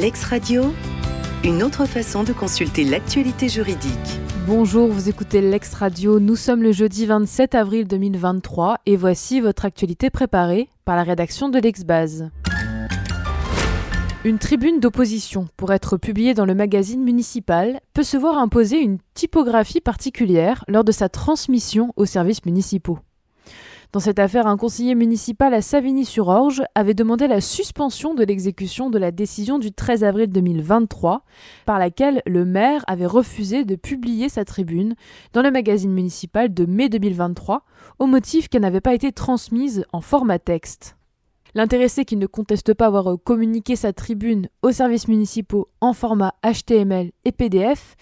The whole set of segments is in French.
Lex Radio, une autre façon de consulter l'actualité juridique. Bonjour, vous écoutez Lex Radio. Nous sommes le jeudi 27 avril 2023 et voici votre actualité préparée par la rédaction de l'Exbase. Une tribune d'opposition, pour être publiée dans le magazine municipal, peut se voir imposer une typographie particulière lors de sa transmission aux services municipaux. Dans cette affaire, un conseiller municipal à Savigny-sur-Orge avait demandé la suspension de l'exécution de la décision du 13 avril 2023, par laquelle le maire avait refusé de publier sa tribune dans le magazine municipal de mai 2023, au motif qu'elle n'avait pas été transmise en format texte. L'intéressé qui ne conteste pas avoir communiqué sa tribune aux services municipaux en format HTML et PDF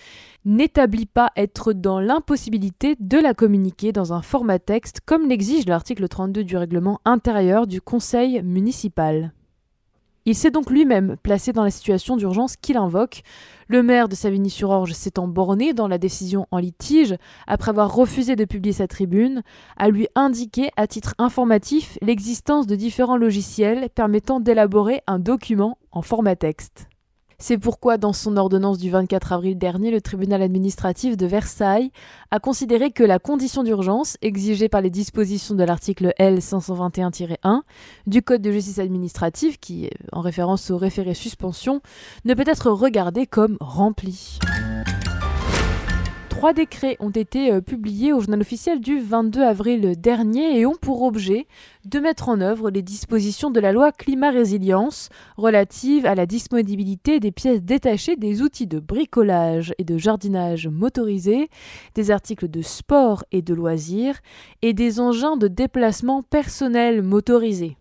n'établit pas être dans l'impossibilité de la communiquer dans un format texte comme l'exige l'article 32 du règlement intérieur du Conseil municipal. Il s'est donc lui-même placé dans la situation d'urgence qu'il invoque. Le maire de Savigny-sur-Orge s'étant borné dans la décision en litige, après avoir refusé de publier sa tribune, à lui indiquer à titre informatif l'existence de différents logiciels permettant d'élaborer un document en format texte. C'est pourquoi, dans son ordonnance du 24 avril dernier, le tribunal administratif de Versailles a considéré que la condition d'urgence, exigée par les dispositions de l'article L 521-1 du Code de justice administrative, qui est en référence au référé suspension, ne peut être regardée comme remplie. Trois décrets ont été euh, publiés au journal officiel du 22 avril dernier et ont pour objet de mettre en œuvre les dispositions de la loi climat résilience relatives à la disponibilité des pièces détachées des outils de bricolage et de jardinage motorisés, des articles de sport et de loisirs et des engins de déplacement personnel motorisés.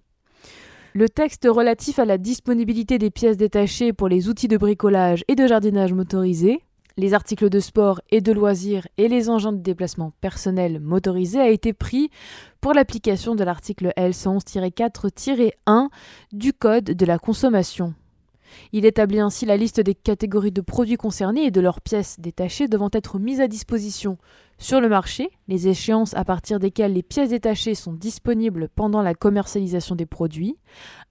Le texte relatif à la disponibilité des pièces détachées pour les outils de bricolage et de jardinage motorisés les articles de sport et de loisirs et les engins de déplacement personnel motorisés a été pris pour l'application de l'article L111-4-1 du Code de la consommation. Il établit ainsi la liste des catégories de produits concernés et de leurs pièces détachées devant être mises à disposition sur le marché, les échéances à partir desquelles les pièces détachées sont disponibles pendant la commercialisation des produits,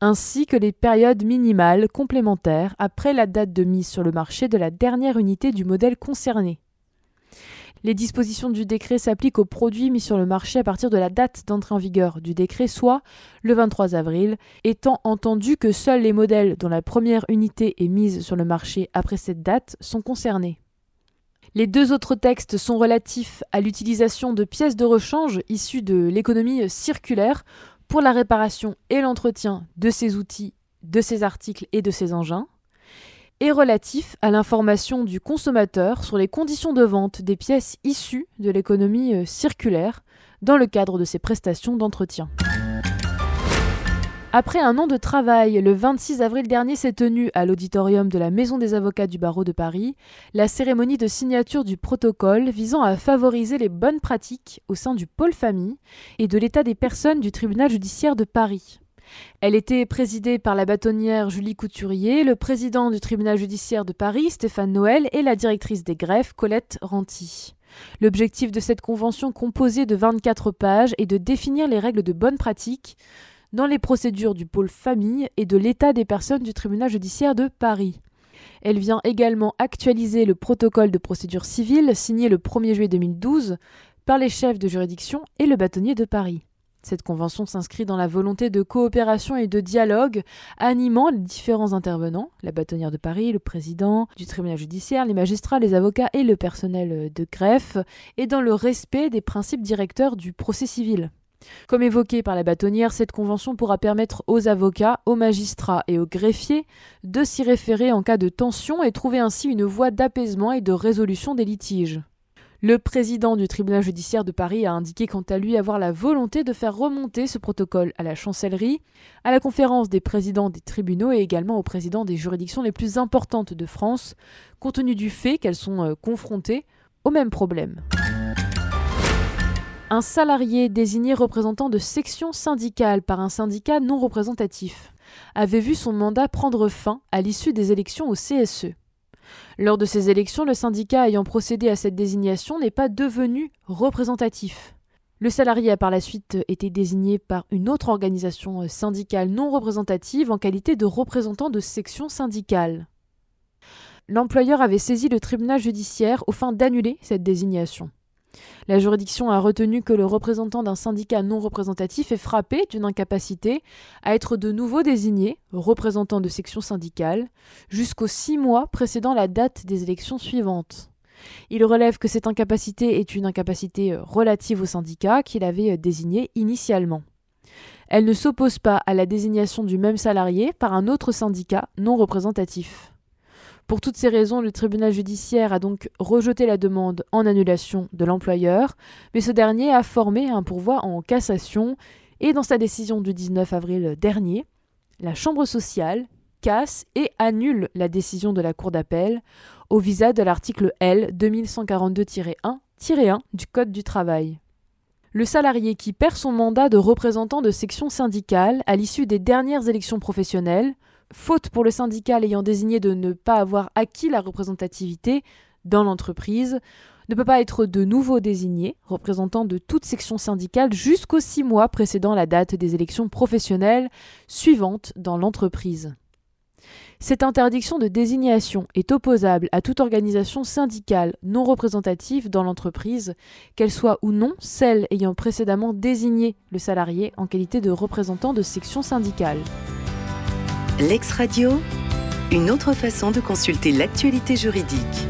ainsi que les périodes minimales complémentaires après la date de mise sur le marché de la dernière unité du modèle concerné. Les dispositions du décret s'appliquent aux produits mis sur le marché à partir de la date d'entrée en vigueur du décret, soit le 23 avril, étant entendu que seuls les modèles dont la première unité est mise sur le marché après cette date sont concernés. Les deux autres textes sont relatifs à l'utilisation de pièces de rechange issues de l'économie circulaire pour la réparation et l'entretien de ces outils, de ces articles et de ces engins et relatif à l'information du consommateur sur les conditions de vente des pièces issues de l'économie euh, circulaire dans le cadre de ses prestations d'entretien. Après un an de travail, le 26 avril dernier s'est tenue à l'auditorium de la Maison des avocats du barreau de Paris la cérémonie de signature du protocole visant à favoriser les bonnes pratiques au sein du pôle famille et de l'état des personnes du tribunal judiciaire de Paris. Elle était présidée par la bâtonnière Julie Couturier, le président du tribunal judiciaire de Paris, Stéphane Noël, et la directrice des greffes, Colette Ranty. L'objectif de cette convention composée de 24 pages est de définir les règles de bonne pratique dans les procédures du pôle famille et de l'état des personnes du tribunal judiciaire de Paris. Elle vient également actualiser le protocole de procédure civile signé le 1er juillet 2012 par les chefs de juridiction et le bâtonnier de Paris. Cette convention s'inscrit dans la volonté de coopération et de dialogue animant les différents intervenants, la bâtonnière de Paris, le président du tribunal judiciaire, les magistrats, les avocats et le personnel de greffe, et dans le respect des principes directeurs du procès civil. Comme évoqué par la bâtonnière, cette convention pourra permettre aux avocats, aux magistrats et aux greffiers de s'y référer en cas de tension et trouver ainsi une voie d'apaisement et de résolution des litiges. Le président du tribunal judiciaire de Paris a indiqué quant à lui avoir la volonté de faire remonter ce protocole à la chancellerie, à la conférence des présidents des tribunaux et également aux présidents des juridictions les plus importantes de France, compte tenu du fait qu'elles sont euh, confrontées au même problème. Un salarié désigné représentant de section syndicale par un syndicat non représentatif avait vu son mandat prendre fin à l'issue des élections au CSE. Lors de ces élections, le syndicat ayant procédé à cette désignation n'est pas devenu représentatif. Le salarié a par la suite été désigné par une autre organisation syndicale non représentative en qualité de représentant de section syndicale. l'employeur avait saisi le tribunal judiciaire au fin d'annuler cette désignation. La juridiction a retenu que le représentant d'un syndicat non représentatif est frappé d'une incapacité à être de nouveau désigné représentant de section syndicale jusqu'aux six mois précédant la date des élections suivantes. Il relève que cette incapacité est une incapacité euh, relative au syndicat qu'il avait euh, désigné initialement. Elle ne s'oppose pas à la désignation du même salarié par un autre syndicat non représentatif. Pour toutes ces raisons, le tribunal judiciaire a donc rejeté la demande en annulation de l'employeur, mais ce dernier a formé un pourvoi en cassation et dans sa décision du 19 avril dernier, la Chambre sociale casse et annule la décision de la Cour d'appel au visa de l'article L 2142-1-1 du Code du travail. Le salarié qui perd son mandat de représentant de section syndicale à l'issue des dernières élections professionnelles, faute pour le syndical ayant désigné de ne pas avoir acquis la représentativité dans l'entreprise, ne peut pas être de nouveau désigné représentant de toute section syndicale jusqu'aux six mois précédant la date des élections professionnelles suivantes dans l'entreprise. Cette interdiction de désignation est opposable à toute organisation syndicale non représentative dans l'entreprise, qu'elle soit ou non celle ayant précédemment désigné le salarié en qualité de représentant de section syndicale. L'ex-radio, une autre façon de consulter l'actualité juridique.